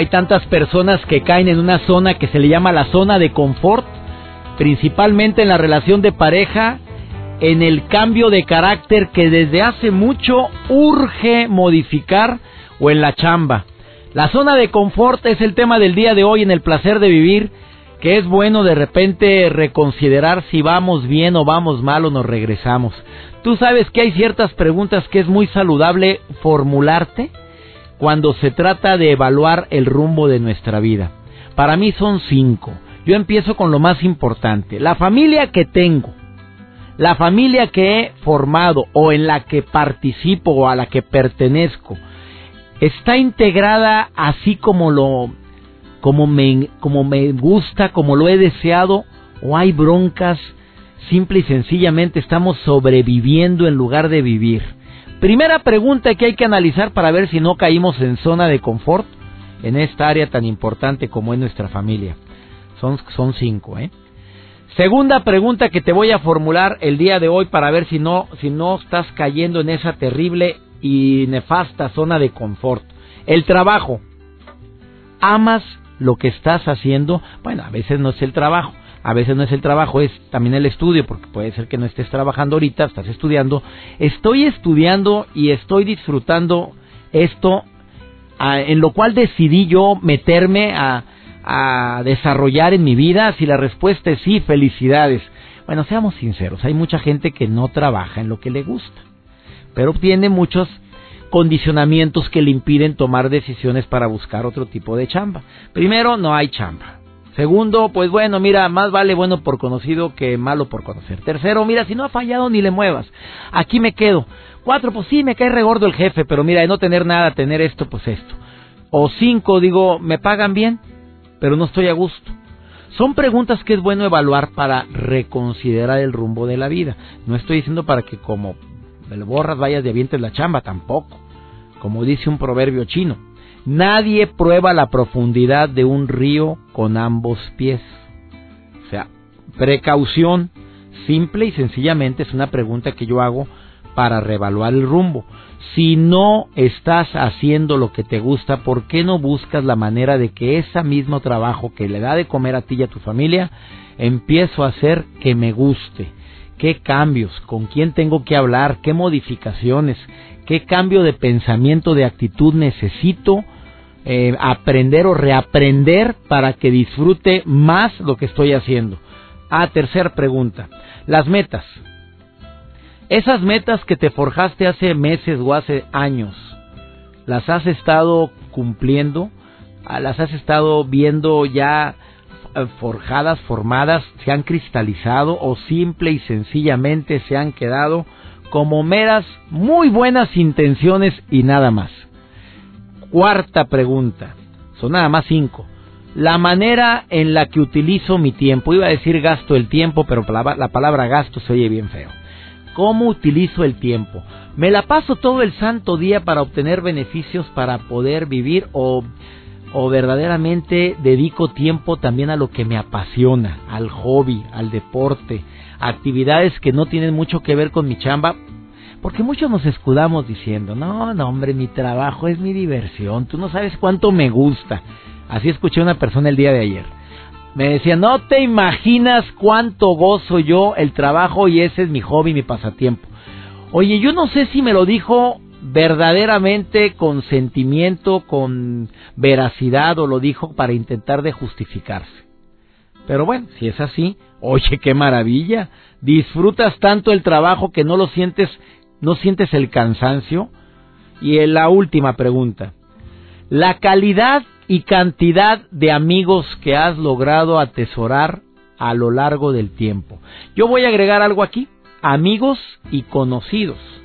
Hay tantas personas que caen en una zona que se le llama la zona de confort, principalmente en la relación de pareja, en el cambio de carácter que desde hace mucho urge modificar o en la chamba. La zona de confort es el tema del día de hoy en el placer de vivir, que es bueno de repente reconsiderar si vamos bien o vamos mal o nos regresamos. Tú sabes que hay ciertas preguntas que es muy saludable formularte cuando se trata de evaluar el rumbo de nuestra vida. Para mí son cinco. Yo empiezo con lo más importante. La familia que tengo, la familia que he formado o en la que participo o a la que pertenezco, está integrada así como lo como me como me gusta, como lo he deseado o hay broncas, simple y sencillamente estamos sobreviviendo en lugar de vivir. Primera pregunta que hay que analizar para ver si no caímos en zona de confort en esta área tan importante como es nuestra familia. Son, son cinco, ¿eh? Segunda pregunta que te voy a formular el día de hoy para ver si no, si no estás cayendo en esa terrible y nefasta zona de confort. El trabajo. ¿Amas lo que estás haciendo? Bueno, a veces no es el trabajo a veces no es el trabajo, es también el estudio, porque puede ser que no estés trabajando ahorita, estás estudiando. Estoy estudiando y estoy disfrutando esto, en lo cual decidí yo meterme a, desarrollar en mi vida. Si la respuesta es sí, felicidades. Bueno, seamos sinceros, hay mucha gente que no trabaja en lo que le gusta, pero tiene muchos condicionamientos que le impiden tomar decisiones para buscar otro tipo de chamba. Primero, no hay chamba. Segundo, pues bueno, mira, más vale bueno por conocido que malo por conocer. Tercero, mira, si no ha fallado ni le muevas. Aquí me quedo. Cuatro, pues sí, me cae regordo el jefe, pero mira, de no tener nada, tener esto, pues esto. O cinco, digo, me pagan bien, pero no estoy a gusto. Son preguntas que es bueno evaluar para reconsiderar el rumbo de la vida. No estoy diciendo para que como el borras vayas de avientes la chamba, tampoco. Como dice un proverbio chino, Nadie prueba la profundidad de un río con ambos pies. O sea, precaución, simple y sencillamente es una pregunta que yo hago para reevaluar el rumbo. Si no estás haciendo lo que te gusta, ¿por qué no buscas la manera de que ese mismo trabajo que le da de comer a ti y a tu familia, empiezo a hacer que me guste? ¿Qué cambios? ¿Con quién tengo que hablar? ¿Qué modificaciones? ¿Qué cambio de pensamiento, de actitud necesito eh, aprender o reaprender para que disfrute más lo que estoy haciendo? Ah, tercera pregunta. Las metas. Esas metas que te forjaste hace meses o hace años, ¿las has estado cumpliendo? Ah, ¿Las has estado viendo ya forjadas, formadas, se han cristalizado o simple y sencillamente se han quedado como meras, muy buenas intenciones y nada más. Cuarta pregunta, son nada más cinco. La manera en la que utilizo mi tiempo, iba a decir gasto el tiempo, pero la palabra gasto se oye bien feo. ¿Cómo utilizo el tiempo? ¿Me la paso todo el santo día para obtener beneficios para poder vivir o, o verdaderamente dedico tiempo también a lo que me apasiona, al hobby, al deporte, actividades que no tienen mucho que ver con mi chamba, porque muchos nos escudamos diciendo, no, no, hombre, mi trabajo es mi diversión, tú no sabes cuánto me gusta. Así escuché una persona el día de ayer. Me decía, no te imaginas cuánto gozo yo el trabajo y ese es mi hobby, mi pasatiempo. Oye, yo no sé si me lo dijo verdaderamente con sentimiento, con veracidad o lo dijo para intentar de justificarse. Pero bueno, si es así, oye, qué maravilla. Disfrutas tanto el trabajo que no lo sientes, no sientes el cansancio. Y en la última pregunta, la calidad y cantidad de amigos que has logrado atesorar a lo largo del tiempo. Yo voy a agregar algo aquí, amigos y conocidos.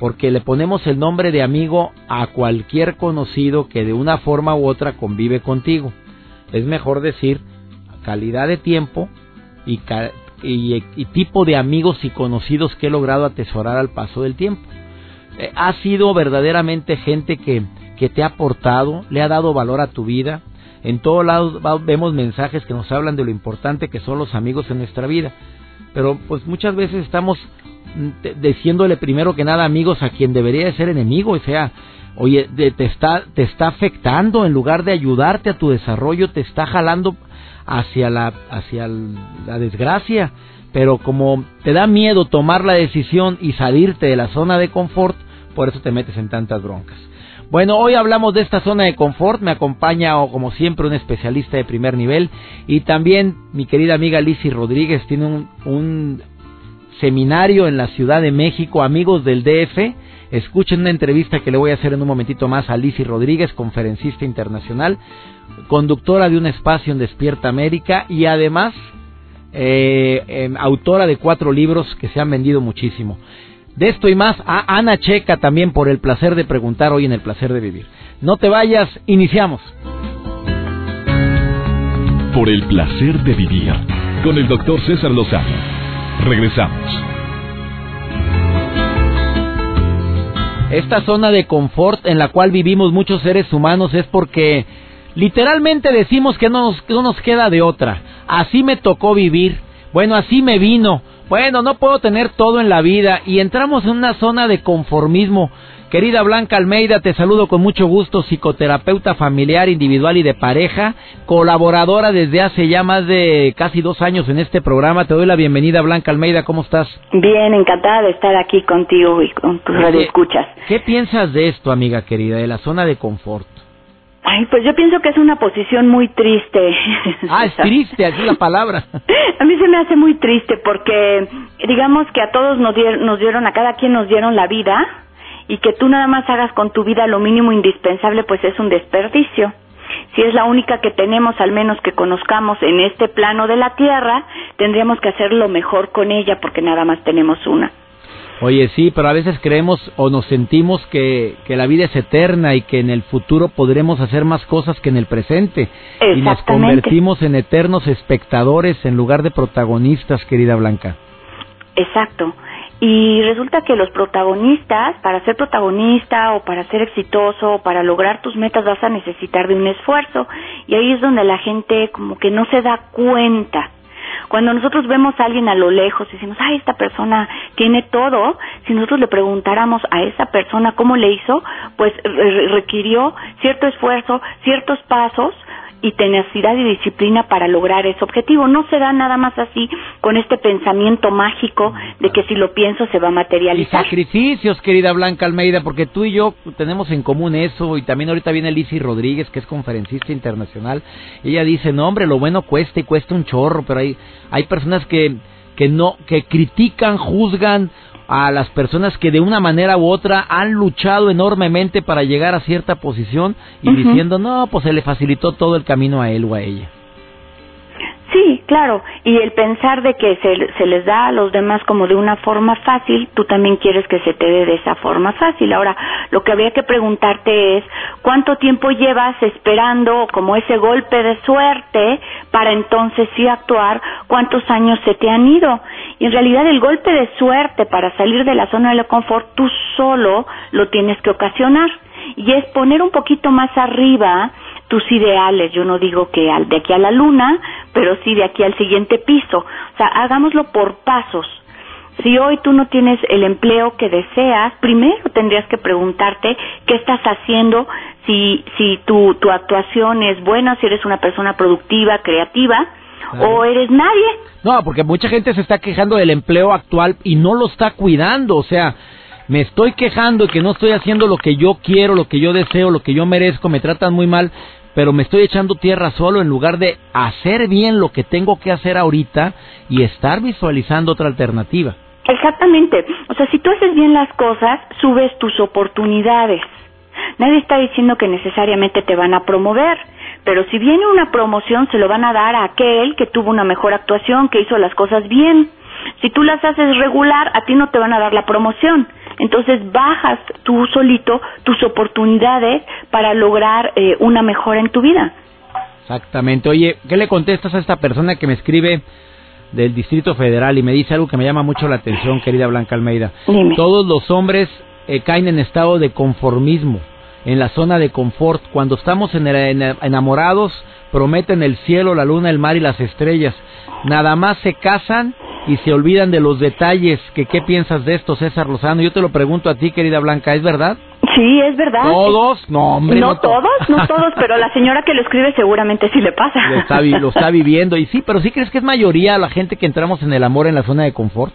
Porque le ponemos el nombre de amigo a cualquier conocido que de una forma u otra convive contigo. Es mejor decir calidad de tiempo y, tipo de amigos y conocidos que he logrado atesorar al paso del tiempo. Eh, ha sido verdaderamente gente que, que te ha aportado, le ha dado valor a tu vida. En todos lados vemos mensajes que nos hablan de lo importante que son los amigos en nuestra vida. Pero pues muchas veces estamos diciéndole primero que nada amigos a quien debería de ser enemigo, o sea, oye, te está te está afectando en lugar de ayudarte a tu desarrollo, te está jalando hacia la, hacia la desgracia. Pero como te da miedo tomar la decisión y salirte de la zona de confort, por eso te metes en tantas broncas. Bueno, hoy hablamos de esta zona de confort. Me acompaña, como siempre, un especialista de primer nivel. Y también mi querida amiga Lizzy Rodríguez tiene un, un seminario en la Ciudad de México, amigos del DF. Escuchen una entrevista que le voy a hacer en un momentito más a Lizzy Rodríguez, conferencista internacional, conductora de un espacio en Despierta América y además eh, em, autora de cuatro libros que se han vendido muchísimo. De esto y más a Ana Checa también por el placer de preguntar hoy en el placer de vivir. No te vayas, iniciamos. Por el placer de vivir con el doctor César Lozano. Regresamos. Esta zona de confort en la cual vivimos muchos seres humanos es porque Literalmente decimos que no nos, no nos queda de otra. Así me tocó vivir. Bueno, así me vino. Bueno, no puedo tener todo en la vida y entramos en una zona de conformismo. Querida Blanca Almeida, te saludo con mucho gusto, psicoterapeuta familiar, individual y de pareja, colaboradora desde hace ya más de casi dos años en este programa. Te doy la bienvenida, Blanca Almeida, ¿cómo estás? Bien, encantada de estar aquí contigo y con tus radioescuchas. ¿Qué piensas de esto, amiga querida, de la zona de confort? Ay, pues yo pienso que es una posición muy triste. Ah, es triste, así la palabra. a mí se me hace muy triste porque digamos que a todos nos dieron, nos dieron, a cada quien nos dieron la vida y que tú nada más hagas con tu vida lo mínimo indispensable, pues es un desperdicio. Si es la única que tenemos, al menos que conozcamos en este plano de la tierra, tendríamos que hacer lo mejor con ella porque nada más tenemos una. Oye, sí, pero a veces creemos o nos sentimos que, que, la vida es eterna y que en el futuro podremos hacer más cosas que en el presente. Y nos convertimos en eternos espectadores en lugar de protagonistas, querida Blanca. Exacto. Y resulta que los protagonistas, para ser protagonista o para ser exitoso o para lograr tus metas vas a necesitar de un esfuerzo. Y ahí es donde la gente como que no se da cuenta cuando nosotros vemos a alguien a lo lejos y decimos, ay, esta persona tiene todo, si nosotros le preguntáramos a esa persona cómo le hizo, pues requirió cierto esfuerzo, ciertos pasos y tenacidad y disciplina para lograr ese objetivo. No se da nada más así con este pensamiento mágico de que si lo pienso se va a materializar. Y sacrificios, querida Blanca Almeida, porque tú y yo tenemos en común eso y también ahorita viene Lizzy Rodríguez, que es conferencista internacional. Ella dice, no hombre, lo bueno cuesta y cuesta un chorro, pero hay, hay personas que, que no, que critican, juzgan a las personas que de una manera u otra han luchado enormemente para llegar a cierta posición y diciendo, no, pues se le facilitó todo el camino a él o a ella. Sí, claro, y el pensar de que se, se, les da a los demás como de una forma fácil, tú también quieres que se te dé de esa forma fácil. Ahora, lo que habría que preguntarte es, ¿cuánto tiempo llevas esperando como ese golpe de suerte para entonces sí actuar? ¿Cuántos años se te han ido? Y en realidad el golpe de suerte para salir de la zona de confort, tú solo lo tienes que ocasionar. Y es poner un poquito más arriba tus ideales. Yo no digo que al, de aquí a la luna, pero sí de aquí al siguiente piso. O sea, hagámoslo por pasos. Si hoy tú no tienes el empleo que deseas, primero tendrías que preguntarte qué estás haciendo, si, si tu, tu actuación es buena, si eres una persona productiva, creativa, o eres nadie. No, porque mucha gente se está quejando del empleo actual y no lo está cuidando, o sea, me estoy quejando de que no estoy haciendo lo que yo quiero, lo que yo deseo, lo que yo merezco, me tratan muy mal, pero me estoy echando tierra solo en lugar de hacer bien lo que tengo que hacer ahorita y estar visualizando otra alternativa. Exactamente. O sea, si tú haces bien las cosas, subes tus oportunidades. Nadie está diciendo que necesariamente te van a promover, pero si viene una promoción se lo van a dar a aquel que tuvo una mejor actuación, que hizo las cosas bien. Si tú las haces regular, a ti no te van a dar la promoción, entonces bajas tú solito tus oportunidades para lograr eh, una mejora en tu vida. Exactamente. Oye, ¿qué le contestas a esta persona que me escribe del Distrito Federal y me dice algo que me llama mucho la atención, querida Blanca Almeida? Todos los hombres eh, caen en estado de conformismo, en la zona de confort. Cuando estamos enamorados, prometen el cielo, la luna, el mar y las estrellas. Nada más se casan y se olvidan de los detalles. Que, ¿Qué piensas de esto, César Lozano? Yo te lo pregunto a ti, querida Blanca, ¿es verdad? Sí, es verdad. ¿Todos? No, hombre. No, todos, no todos, pero la señora que lo escribe seguramente sí le pasa. Lo está, lo está viviendo. Y sí, pero ¿sí crees que es mayoría la gente que entramos en el amor en la zona de confort?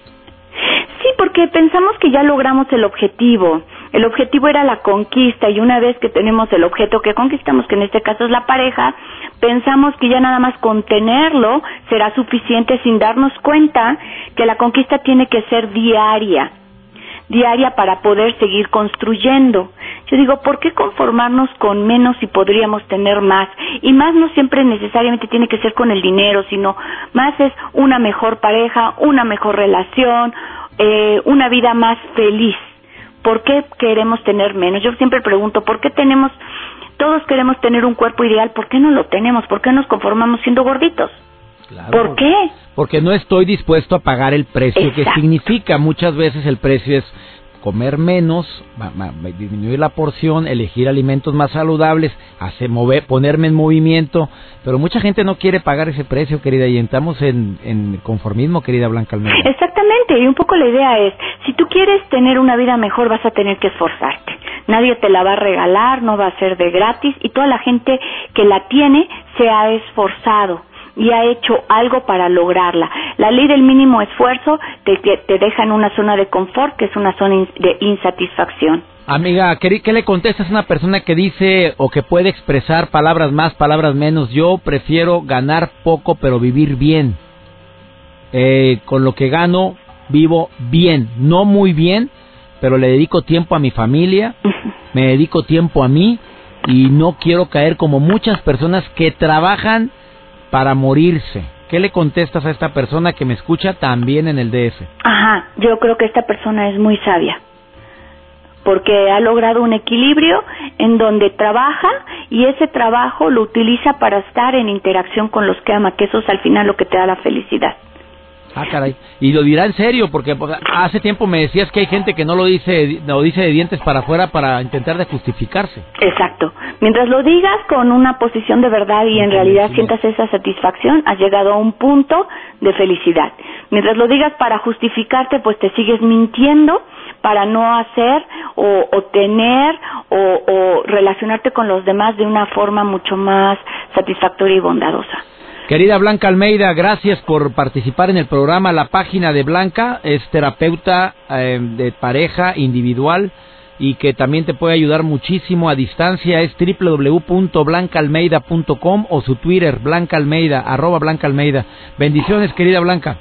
Sí, porque pensamos que ya logramos el objetivo. El objetivo era la conquista y una vez que tenemos el objeto que conquistamos, que en este caso es la pareja, pensamos que ya nada más con tenerlo será suficiente sin darnos cuenta que la conquista tiene que ser diaria diaria para poder seguir construyendo. Yo digo, ¿por qué conformarnos con menos si podríamos tener más? Y más no siempre necesariamente tiene que ser con el dinero, sino más es una mejor pareja, una mejor relación, eh, una vida más feliz. ¿Por qué queremos tener menos? Yo siempre pregunto, ¿por qué tenemos, todos queremos tener un cuerpo ideal, ¿por qué no lo tenemos? ¿Por qué nos conformamos siendo gorditos? ¿Por qué? Porque no estoy dispuesto a pagar el precio que significa. Muchas veces el precio es comer menos, disminuir la porción, elegir alimentos más saludables, hacer mover, ponerme en movimiento, pero mucha gente no quiere pagar ese precio, querida, y entramos en, en conformismo, querida Blanca Almeida. Exactamente, y un poco la idea es, si tú quieres tener una vida mejor, vas a tener que esforzarte. Nadie te la va a regalar, no va a ser de gratis, y toda la gente que la tiene se ha esforzado y ha hecho algo para lograrla. La ley del mínimo esfuerzo te, te deja en una zona de confort, que es una zona de insatisfacción. Amiga, ¿qué, le contestas a una persona que dice o que puede expresar palabras más, palabras menos? Yo prefiero ganar poco pero vivir bien. Eh, con lo que gano, vivo bien. No muy bien, pero le dedico tiempo a mi familia, me dedico tiempo a mí y no quiero caer como muchas personas que trabajan para morirse. ¿Qué le contestas a esta persona que me escucha también en el DF? Ajá, yo creo que esta persona es muy sabia porque ha logrado un equilibrio en donde trabaja y ese trabajo lo utiliza para estar en interacción con los que ama, que eso es al final lo que te da la felicidad. Ah, caray. Y lo dirá en serio, porque pues, hace tiempo me decías que hay gente que no lo dice, lo dice de dientes para afuera para intentar de justificarse. Exacto. Mientras lo digas con una posición de verdad y en realidad sientas esa satisfacción, has llegado a un punto de felicidad. Mientras lo digas para justificarte, pues te sigues mintiendo para no hacer o, tener o, o relacionarte con los demás de una forma mucho más satisfactoria y bondadosa. Querida Blanca Almeida, gracias por participar en el programa. La página de Blanca es terapeuta eh, de pareja individual y que también te puede ayudar muchísimo a distancia. Es www.blancaalmeida.com o su Twitter, Blanca Almeida, arroba Blanca Almeida. Bendiciones, querida Blanca.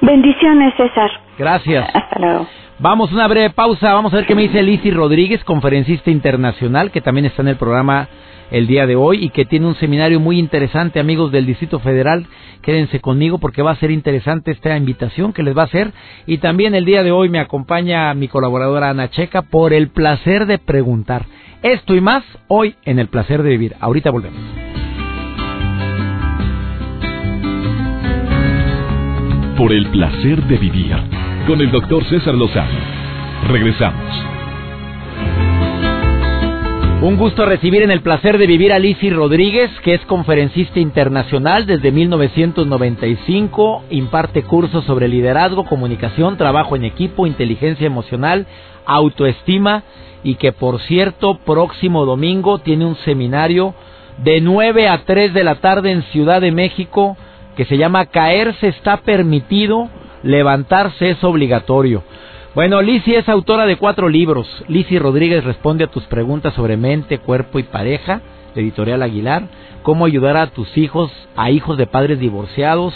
Bendiciones, César. Gracias. Hasta luego. Vamos, una breve pausa. Vamos a ver qué me dice Lizzy Rodríguez, conferencista internacional, que también está en el programa el día de hoy y que tiene un seminario muy interesante, amigos del Distrito Federal. Quédense conmigo porque va a ser interesante esta invitación que les va a hacer. Y también el día de hoy me acompaña mi colaboradora Ana Checa por el placer de preguntar. Esto y más hoy en el placer de vivir. Ahorita volvemos. Por el placer de vivir con el doctor César Lozano. Regresamos. Un gusto recibir en el placer de vivir a Lizzy Rodríguez, que es conferencista internacional desde 1995, imparte cursos sobre liderazgo, comunicación, trabajo en equipo, inteligencia emocional, autoestima y que por cierto próximo domingo tiene un seminario de 9 a 3 de la tarde en Ciudad de México que se llama Caerse está permitido, levantarse es obligatorio. Bueno, Lizzie es autora de cuatro libros. Lizzie Rodríguez responde a tus preguntas sobre mente, cuerpo y pareja, editorial Aguilar. Cómo ayudar a tus hijos, a hijos de padres divorciados.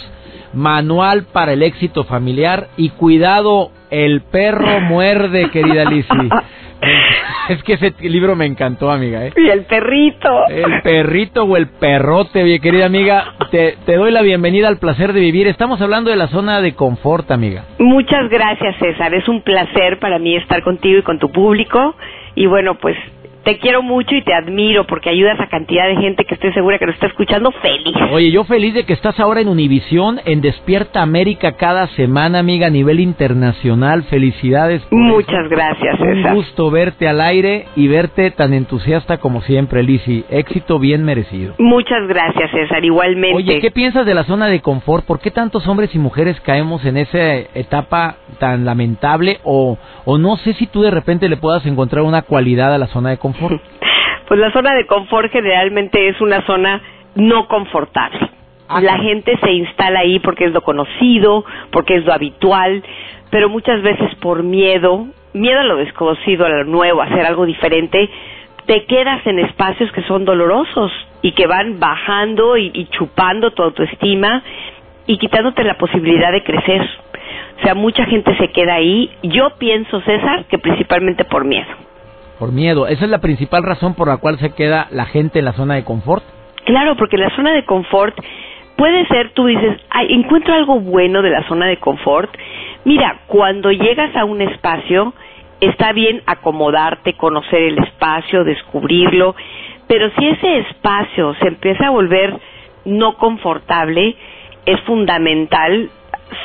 Manual para el éxito familiar. Y cuidado, el perro muerde, querida Lizzie. Es que ese libro me encantó, amiga. ¿eh? Y el perrito. El perrito o el perrote, mi querida amiga. Te, te doy la bienvenida al placer de vivir. Estamos hablando de la zona de confort, amiga. Muchas gracias, César. Es un placer para mí estar contigo y con tu público. Y bueno, pues te quiero mucho y te admiro porque ayudas a cantidad de gente que estoy segura que nos está escuchando feliz. Oye, yo feliz de que estás ahora en Univisión, en Despierta América cada semana, amiga, a nivel internacional. Felicidades. Muchas gracias, César. Un gusto verte al aire y verte tan entusiasta como siempre, Lisi. Éxito bien merecido. Muchas gracias, César. Igualmente. Oye, ¿qué piensas de la zona de confort? ¿Por qué tantos hombres y mujeres caemos en esa etapa tan lamentable? O, o no sé si tú de repente le puedas encontrar una cualidad a la zona de confort. Pues la zona de confort generalmente es una zona no confortable. Ah, la gente se instala ahí porque es lo conocido, porque es lo habitual, pero muchas veces por miedo, miedo a lo desconocido, a lo nuevo, a hacer algo diferente, te quedas en espacios que son dolorosos y que van bajando y, y chupando tu autoestima y quitándote la posibilidad de crecer. O sea, mucha gente se queda ahí. Yo pienso, César, que principalmente por miedo. Por miedo. ¿Esa es la principal razón por la cual se queda la gente en la zona de confort? Claro, porque la zona de confort puede ser, tú dices, Ay, encuentro algo bueno de la zona de confort. Mira, cuando llegas a un espacio, está bien acomodarte, conocer el espacio, descubrirlo, pero si ese espacio se empieza a volver no confortable, es fundamental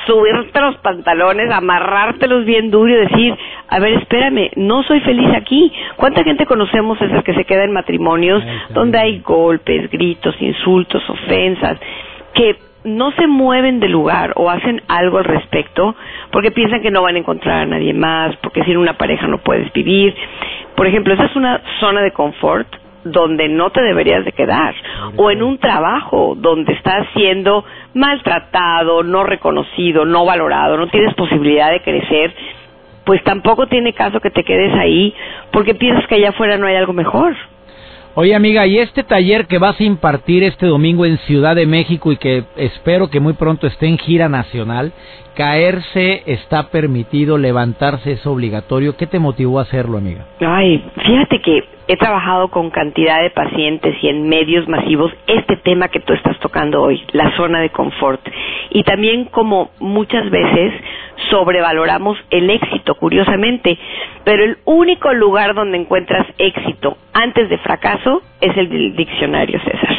subirte los pantalones, amarrártelos bien duro y decir, a ver, espérame, no soy feliz aquí. ¿Cuánta gente conocemos esas que se queda en matrimonios donde hay golpes, gritos, insultos, ofensas, que no se mueven de lugar o hacen algo al respecto porque piensan que no van a encontrar a nadie más, porque sin una pareja no puedes vivir. Por ejemplo, esa es una zona de confort donde no te deberías de quedar o en un trabajo donde estás siendo maltratado, no reconocido, no valorado, no tienes posibilidad de crecer, pues tampoco tiene caso que te quedes ahí porque piensas que allá afuera no hay algo mejor. Oye amiga, y este taller que vas a impartir este domingo en Ciudad de México y que espero que muy pronto esté en gira nacional, caerse está permitido, levantarse es obligatorio. ¿Qué te motivó a hacerlo, amiga? Ay, fíjate que he trabajado con cantidad de pacientes y en medios masivos este tema que tú estás tocando hoy, la zona de confort. Y también como muchas veces sobrevaloramos el éxito, curiosamente, pero el único lugar donde encuentras éxito antes de fracaso es el diccionario, César.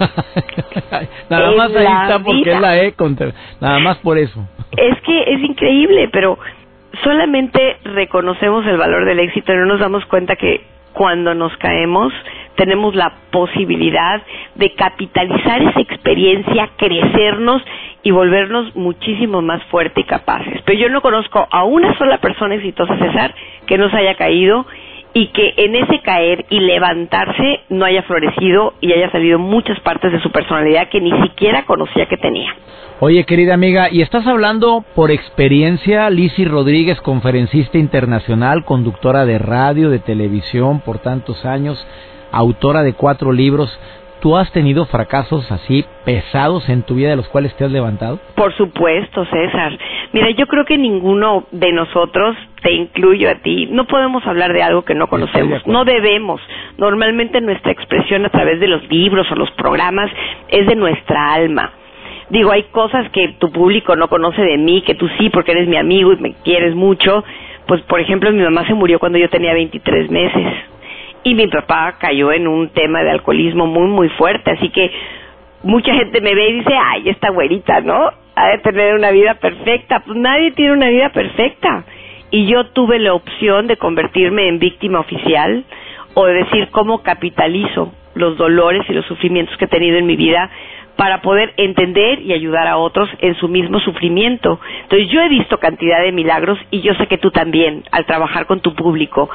Nada más ahí está porque es la E contra, nada más por eso. Es que es increíble, pero solamente reconocemos el valor del éxito y no nos damos cuenta que cuando nos caemos tenemos la posibilidad de capitalizar esa experiencia, crecernos y volvernos muchísimo más fuertes y capaces. Pero yo no conozco a una sola persona exitosa, César, que no se haya caído y que en ese caer y levantarse no haya florecido y haya salido muchas partes de su personalidad que ni siquiera conocía que tenía. Oye, querida amiga, y estás hablando por experiencia, Lisi Rodríguez, conferencista internacional, conductora de radio, de televisión por tantos años, autora de cuatro libros. ¿Tú has tenido fracasos así pesados en tu vida de los cuales te has levantado? Por supuesto, César. Mira, yo creo que ninguno de nosotros, te incluyo a ti, no podemos hablar de algo que no conocemos. No debemos. Normalmente nuestra expresión a través de los libros o los programas es de nuestra alma. Digo, hay cosas que tu público no conoce de mí, que tú sí, porque eres mi amigo y me quieres mucho. Pues, por ejemplo, mi mamá se murió cuando yo tenía 23 meses y mi papá cayó en un tema de alcoholismo muy, muy fuerte, así que mucha gente me ve y dice, ay, esta güerita, ¿no? Ha de tener una vida perfecta. Pues nadie tiene una vida perfecta. Y yo tuve la opción de convertirme en víctima oficial o de decir cómo capitalizo los dolores y los sufrimientos que he tenido en mi vida para poder entender y ayudar a otros en su mismo sufrimiento. Entonces yo he visto cantidad de milagros y yo sé que tú también al trabajar con tu público.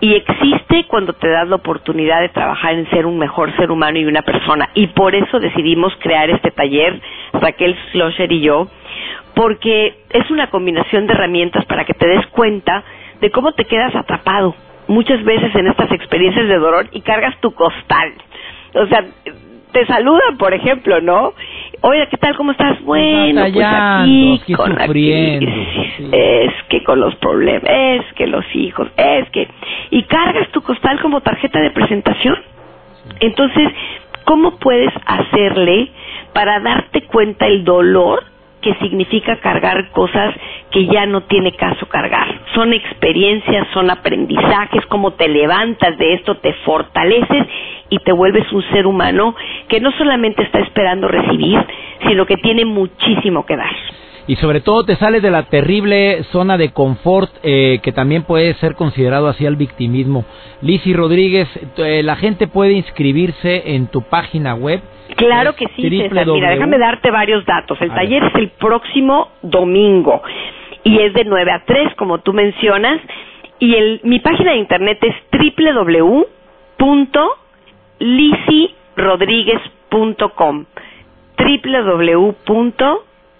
Y existe cuando te das la oportunidad de trabajar en ser un mejor ser humano y una persona. Y por eso decidimos crear este taller, Raquel Schlosser y yo, porque es una combinación de herramientas para que te des cuenta de cómo te quedas atrapado muchas veces en estas experiencias de dolor y cargas tu costal. O sea, te saludan, por ejemplo, ¿no? Oye, ¿qué tal? ¿Cómo estás? Bueno, pues aquí, con sufriendo, es que con los problemas, es que los hijos, es que y cargas tu costal como tarjeta de presentación. Entonces, ¿cómo puedes hacerle para darte cuenta el dolor que significa cargar cosas que ya no tiene caso cargar. Son experiencias, son aprendizajes, como te levantas de esto, te fortaleces y te vuelves un ser humano que no solamente está esperando recibir, sino que tiene muchísimo que dar. Y sobre todo te sales de la terrible zona de confort eh, que también puede ser considerado así el victimismo. Lisi Rodríguez, eh, la gente puede inscribirse en tu página web Claro que sí, César. Mira, déjame darte varios datos. El taller es el próximo domingo y es de 9 a 3, como tú mencionas. Y el, mi página de internet es www.lisirodríguez.com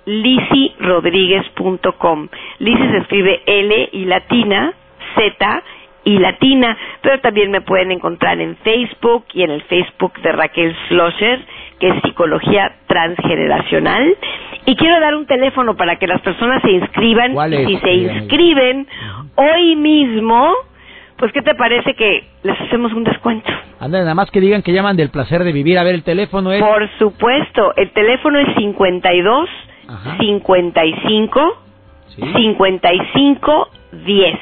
www.lisirodríguez.com Lisi se escribe L y latina, Z y latina, pero también me pueden encontrar en Facebook y en el Facebook de Raquel Schlosser, que es Psicología Transgeneracional. Y quiero dar un teléfono para que las personas se inscriban. Y si se inscriben hoy mismo, pues ¿qué te parece que les hacemos un descuento? Anda, nada más que digan que llaman del placer de vivir. A ver, el teléfono es... Por supuesto, el teléfono es 52 55 55 10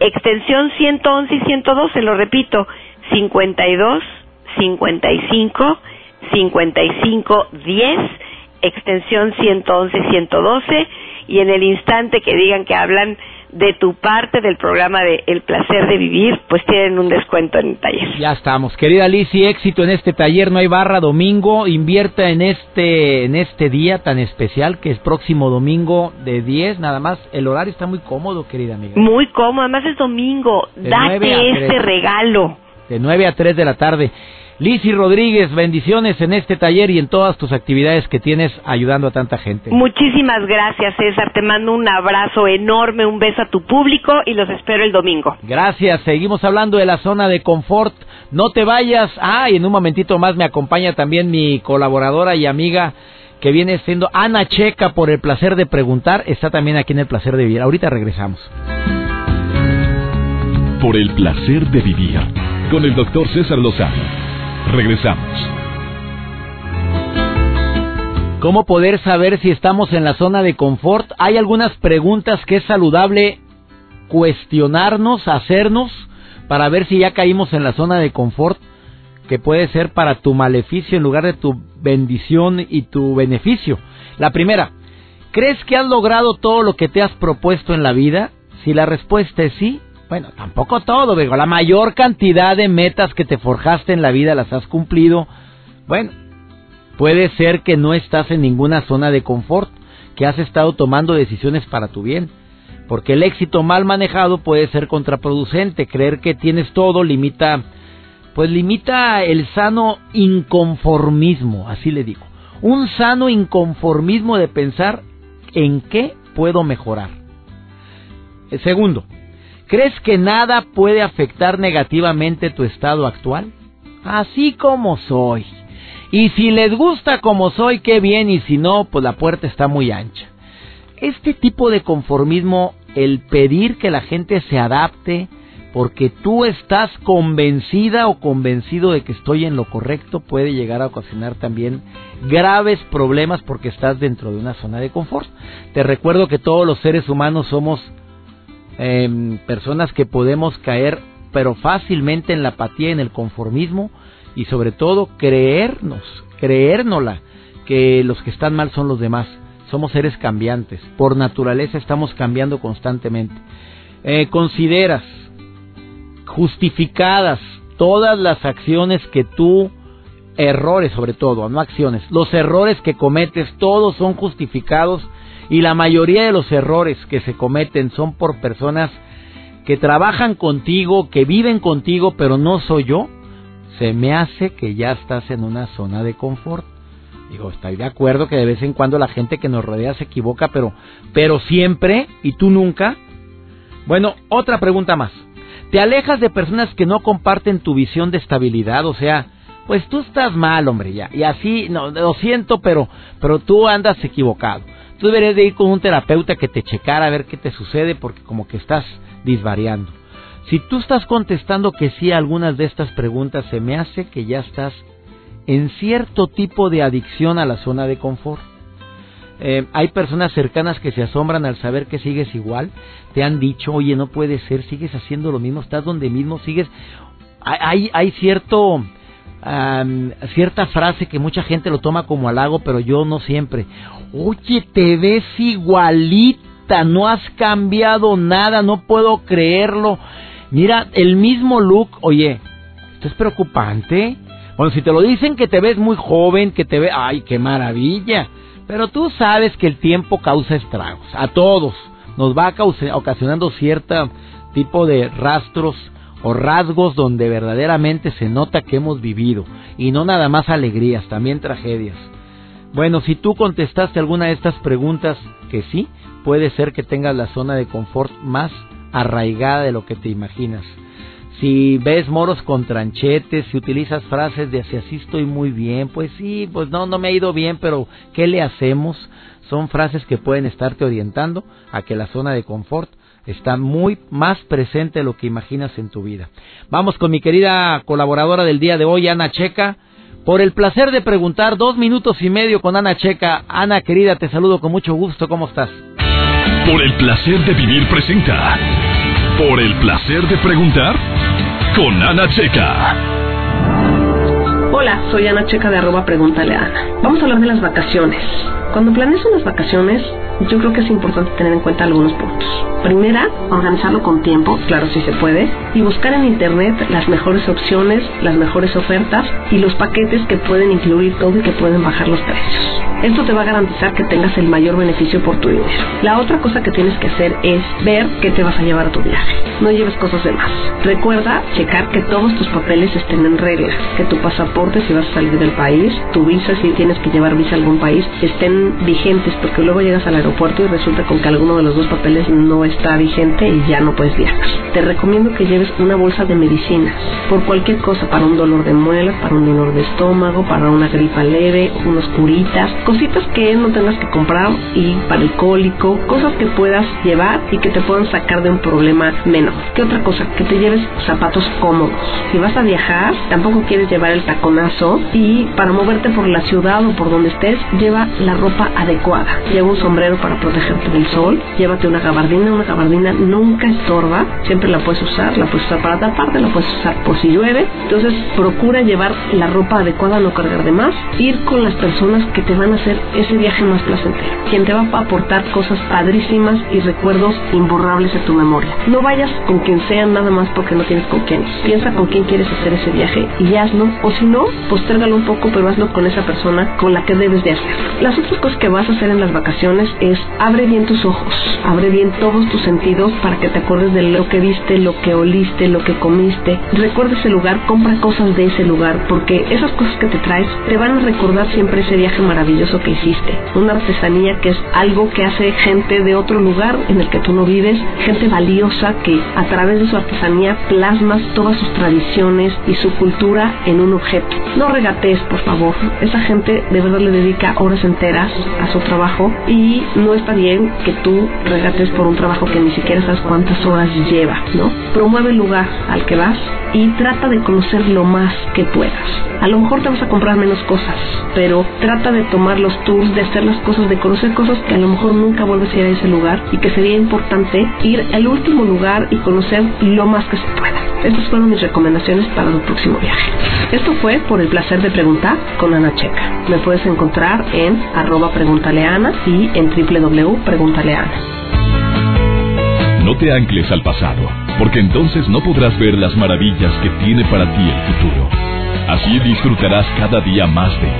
extensión 111 y 112, lo repito, 52, 55, 55, 10, extensión 111 y 112, y en el instante que digan que hablan de tu parte del programa de El placer de vivir, pues tienen un descuento en el taller. Ya estamos. Querida Lizzie, éxito en este taller, no hay barra domingo, invierta en este en este día tan especial que es próximo domingo de 10, nada más. El horario está muy cómodo, querida amiga. Muy cómodo, además es domingo. Date este regalo. De 9 a 3 de la tarde. Lisi Rodríguez, bendiciones en este taller y en todas tus actividades que tienes ayudando a tanta gente. Muchísimas gracias, César. Te mando un abrazo enorme, un beso a tu público y los espero el domingo. Gracias. Seguimos hablando de la zona de confort. No te vayas. Ah, y en un momentito más me acompaña también mi colaboradora y amiga que viene siendo Ana Checa por el placer de preguntar. Está también aquí en el placer de vivir. Ahorita regresamos. Por el placer de vivir con el doctor César Lozano Regresamos. ¿Cómo poder saber si estamos en la zona de confort? Hay algunas preguntas que es saludable cuestionarnos, hacernos, para ver si ya caímos en la zona de confort, que puede ser para tu maleficio en lugar de tu bendición y tu beneficio. La primera, ¿crees que has logrado todo lo que te has propuesto en la vida? Si la respuesta es sí, bueno, tampoco todo, digo, la mayor cantidad de metas que te forjaste en la vida las has cumplido. Bueno, puede ser que no estás en ninguna zona de confort, que has estado tomando decisiones para tu bien. Porque el éxito mal manejado puede ser contraproducente. Creer que tienes todo limita, pues limita el sano inconformismo, así le digo. Un sano inconformismo de pensar en qué puedo mejorar. El segundo, ¿Crees que nada puede afectar negativamente tu estado actual? Así como soy. Y si les gusta como soy, qué bien, y si no, pues la puerta está muy ancha. Este tipo de conformismo, el pedir que la gente se adapte, porque tú estás convencida o convencido de que estoy en lo correcto, puede llegar a ocasionar también graves problemas porque estás dentro de una zona de confort. Te recuerdo que todos los seres humanos somos Em, personas que podemos caer pero fácilmente en la apatía, en el conformismo y sobre todo creernos, creérnosla que los que están mal son los demás. Somos seres cambiantes, por naturaleza estamos cambiando constantemente. Eh, consideras justificadas todas las acciones que tú, errores sobre todo, no acciones, los errores que cometes, todos son justificados y la mayoría de los errores que se cometen son por personas que trabajan contigo, que viven contigo, pero no soy yo, se me hace que ya estás en una zona de confort. Digo, estoy de acuerdo que de vez en cuando la gente que nos rodea se equivoca, pero, pero siempre, y tú nunca. Bueno, otra pregunta más. ¿Te alejas de personas que no comparten tu visión de estabilidad? O sea, pues tú estás mal, hombre, ya. Y así, no, lo siento, pero, pero tú andas equivocado. Tú deberías de ir con un terapeuta que te checara a ver qué te sucede porque como que estás disvariando. Si tú estás contestando que sí a algunas de estas preguntas, se me hace que ya estás en cierto tipo de adicción a la zona de confort. Eh, hay personas cercanas que se asombran al saber que sigues igual. Te han dicho, oye, no puede ser, sigues haciendo lo mismo, estás donde mismo, sigues. Hay, hay cierto, cierta frase que mucha gente lo toma como halago, pero yo no siempre. Oye, te ves igualita, no has cambiado nada, no puedo creerlo. Mira, el mismo look, oye, esto es preocupante. Bueno, si te lo dicen que te ves muy joven, que te ve, ay, qué maravilla. Pero tú sabes que el tiempo causa estragos, a todos. Nos va ocasionando cierto tipo de rastros o rasgos donde verdaderamente se nota que hemos vivido. Y no nada más alegrías, también tragedias. Bueno, si tú contestaste alguna de estas preguntas que sí, puede ser que tengas la zona de confort más arraigada de lo que te imaginas. Si ves moros con tranchetes, si utilizas frases de así estoy muy bien, pues sí, pues no, no me ha ido bien, pero ¿qué le hacemos? Son frases que pueden estarte orientando a que la zona de confort está muy más presente de lo que imaginas en tu vida. Vamos con mi querida colaboradora del día de hoy, Ana Checa. Por el placer de preguntar, dos minutos y medio con Ana Checa. Ana, querida, te saludo con mucho gusto. ¿Cómo estás? Por el placer de vivir presenta. Por el placer de preguntar con Ana Checa. Hola, soy Ana Checa de arroba Pregúntale a Ana. Vamos a hablar de las vacaciones. Cuando planeas unas vacaciones, yo creo que es importante tener en cuenta algunos puntos. Primera, organizarlo con tiempo, claro si se puede, y buscar en internet las mejores opciones, las mejores ofertas y los paquetes que pueden incluir todo y que pueden bajar los precios. Esto te va a garantizar que tengas el mayor beneficio por tu dinero. La otra cosa que tienes que hacer es ver qué te vas a llevar a tu viaje. No lleves cosas de más. Recuerda checar que todos tus papeles estén en regla, que tu pasaporte si vas a salir del país, tu visa si tienes que llevar visa a algún país, estén vigentes porque luego llegas al aeropuerto y resulta con que alguno de los dos papeles no está vigente y ya no puedes viajar. Te recomiendo que lleves una bolsa de medicinas por cualquier cosa, para un dolor de muelas, para un dolor de estómago, para una gripa leve, unas curitas, cositas que no tengas que comprar y para el cólico, cosas que puedas llevar y que te puedan sacar de un problema menor. ¿Qué otra cosa? Que te lleves zapatos cómodos. Si vas a viajar, tampoco quieres llevar el taconazo y para moverte por la ciudad o por donde estés, lleva la ropa adecuada. Lleva un sombrero para protegerte del sol, llévate una gabardina, una gabardina nunca estorba, siempre la puedes usar, la puedes usar para taparte, la puedes usar por si llueve. Entonces procura llevar la ropa adecuada, no cargar de más, ir con las personas que te van a hacer ese viaje más placentero, quien te va a aportar cosas padrísimas y recuerdos imborrables de tu memoria. No vayas con quien sea nada más porque no tienes con quién. Piensa con quién quieres hacer ese viaje y hazlo. O si no, postérgalo un poco, pero hazlo con esa persona con la que debes de hacerlo. Las otras que vas a hacer en las vacaciones es abre bien tus ojos, abre bien todos tus sentidos para que te acuerdes de lo que viste, lo que oliste, lo que comiste. Recuerda ese lugar, compra cosas de ese lugar porque esas cosas que te traes te van a recordar siempre ese viaje maravilloso que hiciste. Una artesanía que es algo que hace gente de otro lugar en el que tú no vives, gente valiosa que a través de su artesanía plasmas todas sus tradiciones y su cultura en un objeto. No regatees, por favor. Esa gente de verdad le dedica horas enteras a su trabajo y no está bien que tú regates por un trabajo que ni siquiera sabes cuántas horas lleva, ¿no? Promueve el lugar al que vas y trata de conocer lo más que puedas. A lo mejor te vas a comprar menos cosas, pero trata de tomar los tours, de hacer las cosas, de conocer cosas que a lo mejor nunca vuelves a ir a ese lugar y que sería importante ir al último lugar y conocer lo más que se pueda. Estas fueron mis recomendaciones para tu próximo viaje. Esto fue por el placer de preguntar con Ana Checa. Me puedes encontrar en arroba preguntaleana y en www.preguntaleana. No te ancles al pasado, porque entonces no podrás ver las maravillas que tiene para ti el futuro. Así disfrutarás cada día más de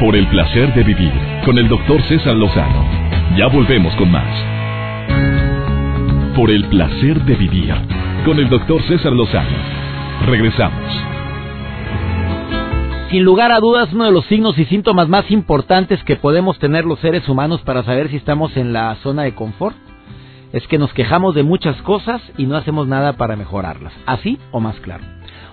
Por el placer de vivir con el doctor César Lozano. Ya volvemos con más. Por el placer de vivir con el doctor César Lozano. Regresamos. Sin lugar a dudas, uno de los signos y síntomas más importantes que podemos tener los seres humanos para saber si estamos en la zona de confort es que nos quejamos de muchas cosas y no hacemos nada para mejorarlas. Así o más claro.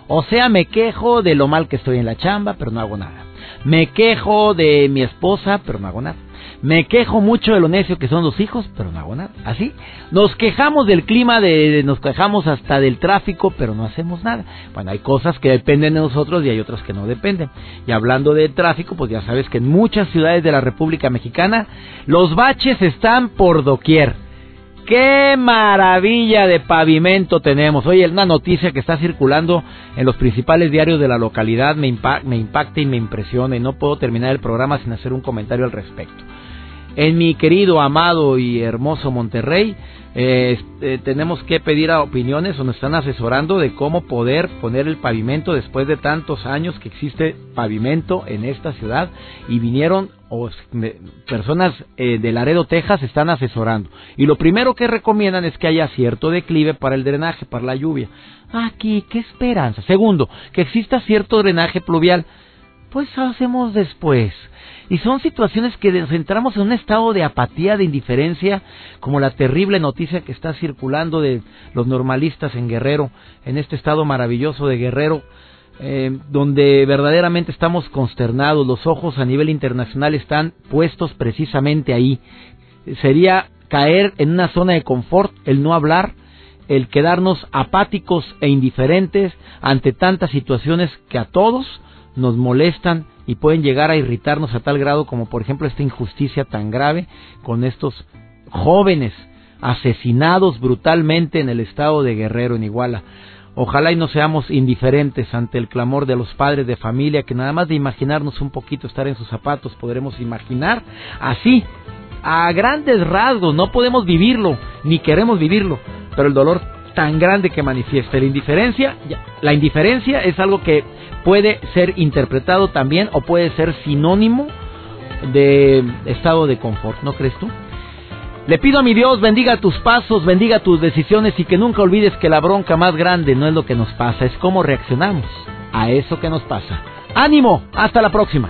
O sea, me quejo de lo mal que estoy en la chamba, pero no hago nada. Me quejo de mi esposa, pero no hago nada. Me quejo mucho de lo necio que son los hijos, pero no hago nada. Así. Nos quejamos del clima, de, nos quejamos hasta del tráfico, pero no hacemos nada. Bueno, hay cosas que dependen de nosotros y hay otras que no dependen. Y hablando de tráfico, pues ya sabes que en muchas ciudades de la República Mexicana los baches están por doquier. ¡Qué maravilla de pavimento tenemos! Oye, una noticia que está circulando en los principales diarios de la localidad me, me impacta y me impresiona y no puedo terminar el programa sin hacer un comentario al respecto. En mi querido, amado y hermoso Monterrey, eh, eh, tenemos que pedir a opiniones o nos están asesorando de cómo poder poner el pavimento después de tantos años que existe pavimento en esta ciudad y vinieron personas eh, de Laredo, Texas, están asesorando. Y lo primero que recomiendan es que haya cierto declive para el drenaje, para la lluvia. Aquí, qué esperanza. Segundo, que exista cierto drenaje pluvial. Pues hacemos después. Y son situaciones que nos entramos en un estado de apatía, de indiferencia, como la terrible noticia que está circulando de los normalistas en Guerrero, en este estado maravilloso de Guerrero, eh, donde verdaderamente estamos consternados, los ojos a nivel internacional están puestos precisamente ahí. Sería caer en una zona de confort el no hablar, el quedarnos apáticos e indiferentes ante tantas situaciones que a todos nos molestan y pueden llegar a irritarnos a tal grado como por ejemplo esta injusticia tan grave con estos jóvenes asesinados brutalmente en el estado de Guerrero, en Iguala. Ojalá y no seamos indiferentes ante el clamor de los padres de familia, que nada más de imaginarnos un poquito estar en sus zapatos podremos imaginar así, a grandes rasgos, no podemos vivirlo, ni queremos vivirlo, pero el dolor tan grande que manifiesta la indiferencia, la indiferencia es algo que puede ser interpretado también o puede ser sinónimo de estado de confort, ¿no crees tú? Le pido a mi Dios, bendiga tus pasos, bendiga tus decisiones y que nunca olvides que la bronca más grande no es lo que nos pasa, es cómo reaccionamos a eso que nos pasa. Ánimo, hasta la próxima.